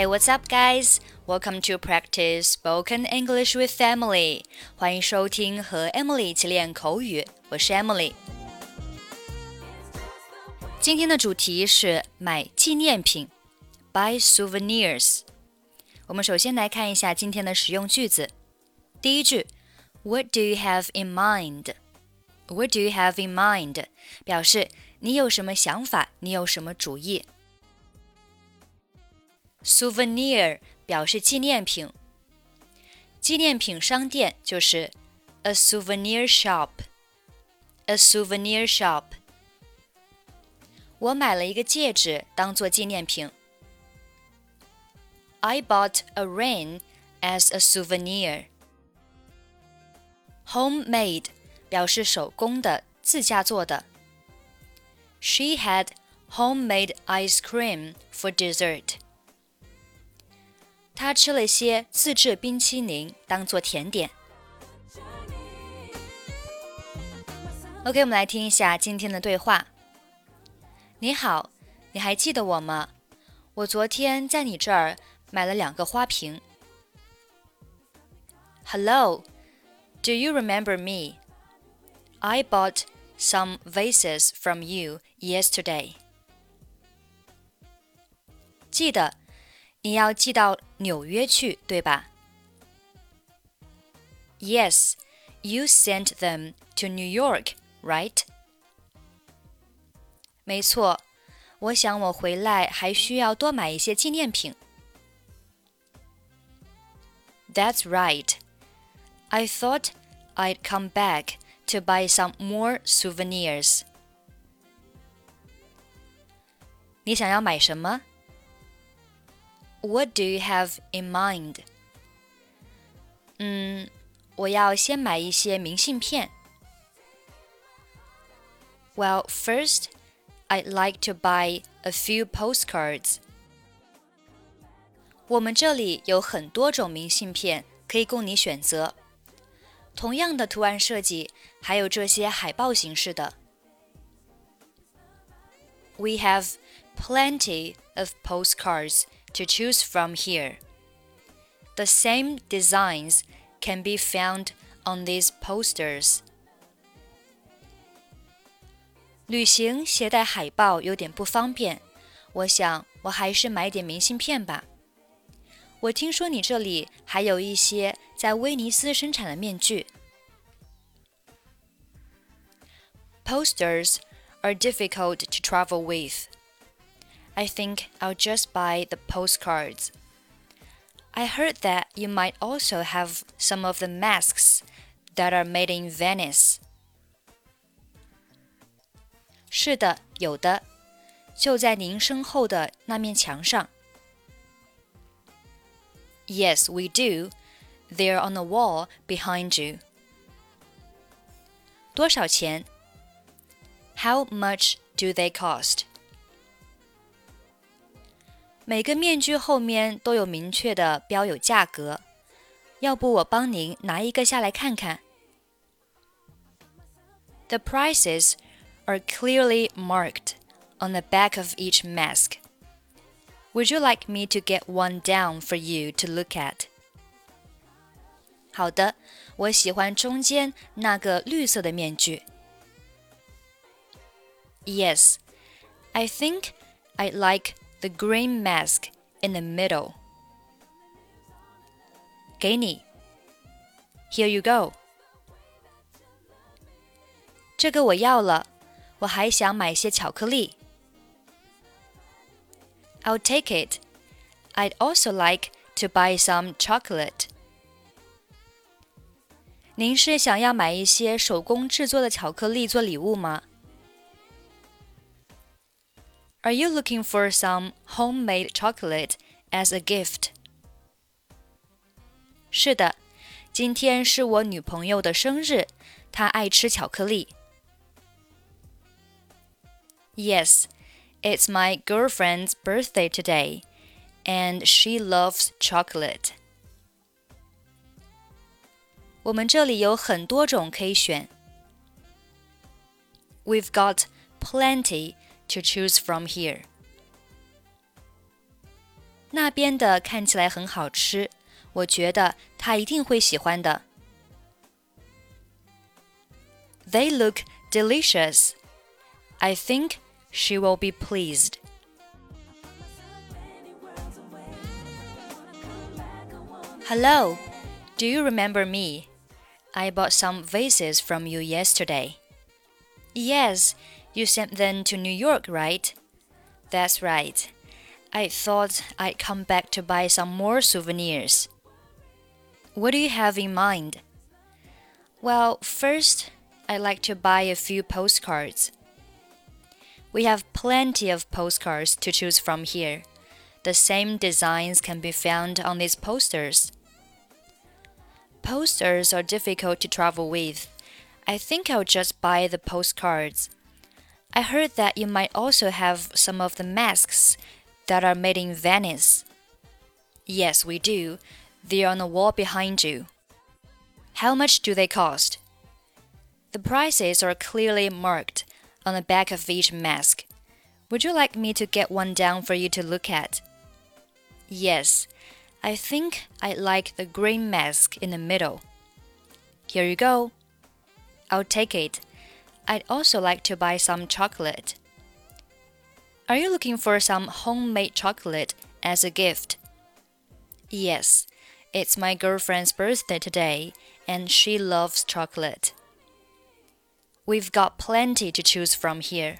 Hey, what's up, guys? Welcome to practice spoken English with Emily. 欢迎收听和 Emily 一起练口语，我是 Emily。今天的主题是买纪念品，buy souvenirs。我们首先来看一下今天的实用句子。第一句，What do you have in mind？What do you have in mind？表示你有什么想法，你有什么主意。 Souvenir 表示纪念品，纪念品商店就是 a souvenir shop。a souvenir shop。我买了一个戒指当做纪念品。I bought a ring as a souvenir。Homemade 表示手工的、自家做的。She had homemade ice cream for dessert. 他吃了些自制冰淇淋当做甜点。OK，我们来听一下今天的对话。你好，你还记得我吗？我昨天在你这儿买了两个花瓶。Hello，do you remember me? I bought some vases from you yesterday. 记得。 你要寄到纽约去，对吧？Yes, you sent them to New York, right? 没错，我想我回来还需要多买一些纪念品。That's right. I thought I'd come back to buy some more souvenirs. 你想要买什么 ？what do you have in mind? 嗯，我要先买一些明信片。Well, first, I'd like to buy a few postcards. 我们这里有很多种明信片可以供你选择，同样的图案设计，还有这些海报形式的。We have plenty of postcards to choose from here. The same designs can be found on these posters. 旅行携带海报有点不方便，我想我还是买点明信片吧。我听说你这里还有一些在威尼斯生产的面具。Posters are difficult to travel with. I think I'll just buy the postcards. I heard that you might also have some of the masks that are made in Venice. 是的，有的，就在您身后的那面墙上。Yes, we do. They're on the wall behind you. 多少钱？How much do they cost? 每个面具后面都有明确的标有价格，要不我帮您拿一个下来看看。The prices are clearly marked on the back of each mask. Would you like me to get one down for you to look at? 好的，我喜欢中间那个绿色的面具。Yes, I think I'd like the green mask in the middle. 给你。Here you go. 这个我要了，我还想买些巧克力。I'll take it. I'd also like to buy some chocolate. 您是想要买一些手工制作的巧克力做礼物吗 ？are you looking for some homemade chocolate as a gift? 是的，今天是我女朋友的生日，她爱吃巧克力。Yes, it's my girlfriend's birthday today, and she loves chocolate. 我们这里有很多种可以选。We've got plenty to choose from here. 那边的看起来很好吃，我觉得他一定会喜欢的。They look delicious. I think she will be pleased. Hello, do you remember me? I bought some vases from you yesterday. Yes, you sent them to New York, right? That's right. I thought I'd come back to buy some more souvenirs. What do you have in mind? Well, first, I'd like to buy a few postcards. We have plenty of postcards to choose from here. The same designs can be found on these posters. Posters are difficult to travel with. I think I'll just buy the postcards. I heard that you might also have some of the masks that are made in Venice. Yes, we do. They're on the wall behind you. How much do they cost? The prices are clearly marked on the back of each mask. Would you like me to get one down for you to look at? Yes, I think I like the green mask in the middle. Here you go. I'll take it. I'd also like to buy some chocolate. Are you looking for some homemade chocolate as a gift? Yes, it's my girlfriend's birthday today, and she loves chocolate. We've got plenty to choose from here.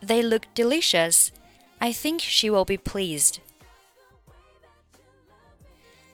They look delicious. I think she will be pleased.